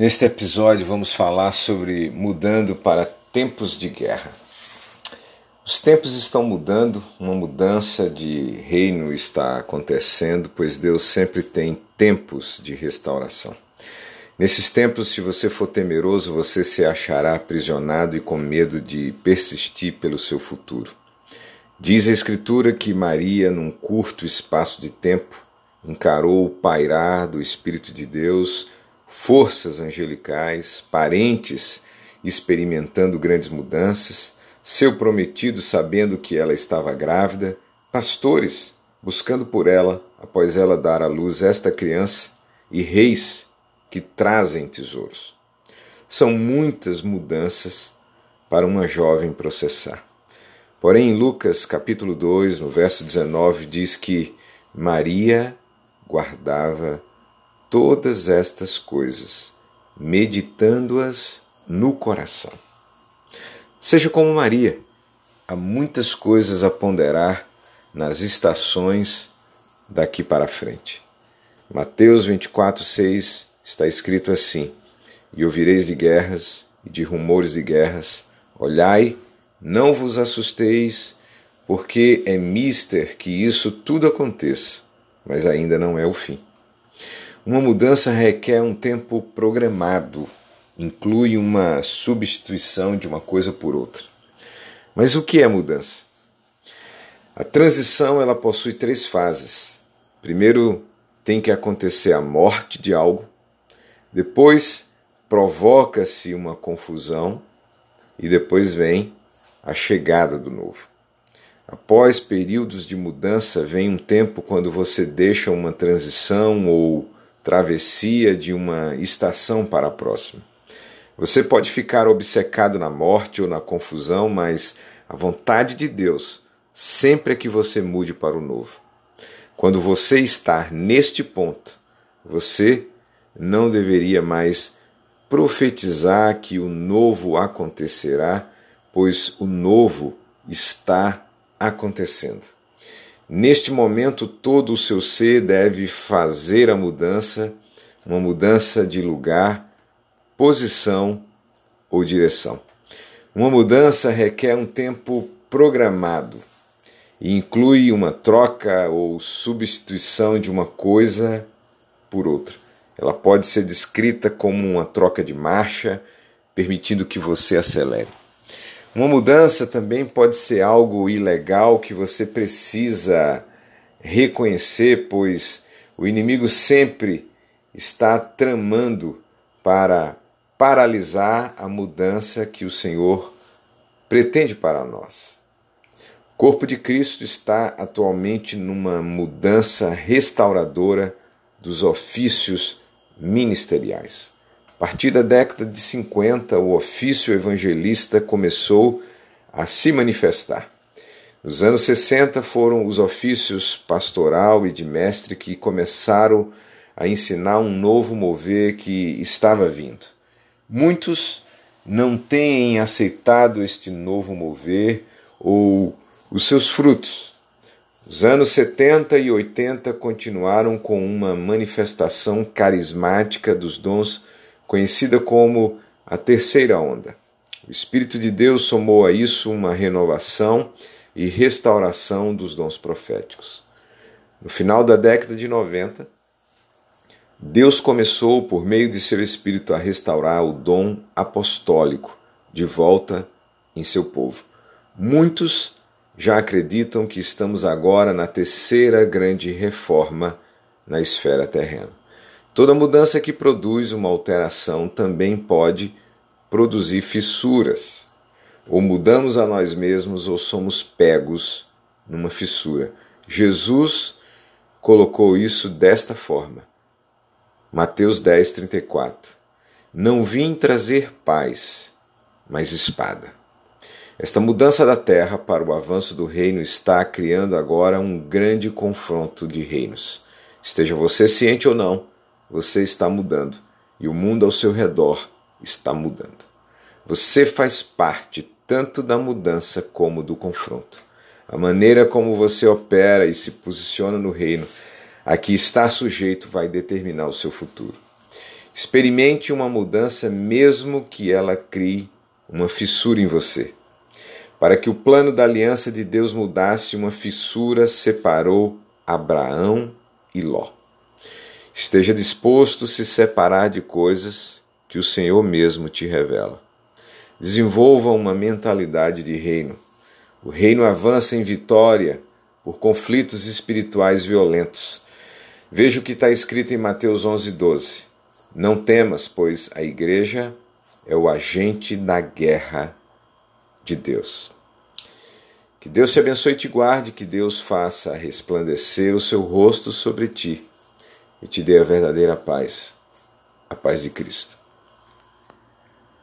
Neste episódio vamos falar sobre mudando para tempos de guerra. Os tempos estão mudando, uma mudança de reino está acontecendo, pois Deus sempre tem tempos de restauração. Nesses tempos, se você for temeroso, você se achará aprisionado e com medo de persistir pelo seu futuro. Diz a Escritura que Maria, num curto espaço de tempo, encarou o pairar do Espírito de Deus forças angelicais, parentes experimentando grandes mudanças, seu prometido sabendo que ela estava grávida, pastores buscando por ela, após ela dar à luz esta criança, e reis que trazem tesouros. São muitas mudanças para uma jovem processar. Porém, em Lucas capítulo 2, no verso 19, diz que Maria guardava todas estas coisas, meditando-as no coração. Seja como Maria, há muitas coisas a ponderar nas estações daqui para frente. Mateus 24, 6 está escrito assim: E ouvireis de guerras e de rumores de guerras, olhai, não vos assusteis, porque é mister que isso tudo aconteça, mas ainda não é o fim. Uma mudança requer um tempo programado, inclui uma substituição de uma coisa por outra. Mas o que é mudança? A transição ela possui três fases. Primeiro tem que acontecer a morte de algo, depois provoca-se uma confusão e depois vem a chegada do novo. Após períodos de mudança, vem um tempo quando você deixa uma transição ou travessia de uma estação para a próxima. Você pode ficar obcecado na morte ou na confusão, mas a vontade de Deus sempre é que você mude para o novo. Quando você está neste ponto, você não deveria mais profetizar que o novo acontecerá, pois o novo está acontecendo. Neste momento, todo o seu ser deve fazer a mudança, uma mudança de lugar, posição ou direção. Uma mudança requer um tempo programado e inclui uma troca ou substituição de uma coisa por outra. Ela pode ser descrita como uma troca de marcha, permitindo que você acelere. Uma mudança também pode ser algo ilegal que você precisa reconhecer, pois o inimigo sempre está tramando para paralisar a mudança que o Senhor pretende para nós. O corpo de Cristo está atualmente numa mudança restauradora dos ofícios ministeriais. A partir da década de 50, o ofício evangelista começou a se manifestar. Nos anos 60 foram os ofícios pastoral e de mestre que começaram a ensinar um novo mover que estava vindo. Muitos não têm aceitado este novo mover ou os seus frutos. Os anos 70 e 80 continuaram com uma manifestação carismática dos dons conhecida como a terceira onda. O Espírito de Deus somou a isso uma renovação e restauração dos dons proféticos. No final da década de 90, Deus começou, por meio de seu Espírito, a restaurar o dom apostólico de volta em seu povo. Muitos já acreditam que estamos agora na terceira grande reforma na esfera terrena. Toda mudança que produz uma alteração também pode produzir fissuras. Ou mudamos a nós mesmos ou somos pegos numa fissura. Jesus colocou isso desta forma. Mateus 10, 34. Não vim trazer paz, mas espada. Esta mudança da terra para o avanço do reino está criando agora um grande confronto de reinos. Esteja você ciente ou não, você está mudando e o mundo ao seu redor está mudando. Você faz parte tanto da mudança como do confronto. A maneira como você opera e se posiciona no reino a que está sujeito vai determinar o seu futuro. Experimente uma mudança, mesmo que ela crie uma fissura em você. Para que o plano da aliança de Deus mudasse, uma fissura separou Abraão e Ló. Esteja disposto a se separar de coisas que o Senhor mesmo te revela. Desenvolva uma mentalidade de reino. O reino avança em vitória por conflitos espirituais violentos. Veja o que está escrito em Mateus 11, 12. Não temas, pois a igreja é o agente da guerra de Deus. Que Deus te abençoe e te guarde, que Deus faça resplandecer o seu rosto sobre ti e te dê a verdadeira paz, a paz de Cristo.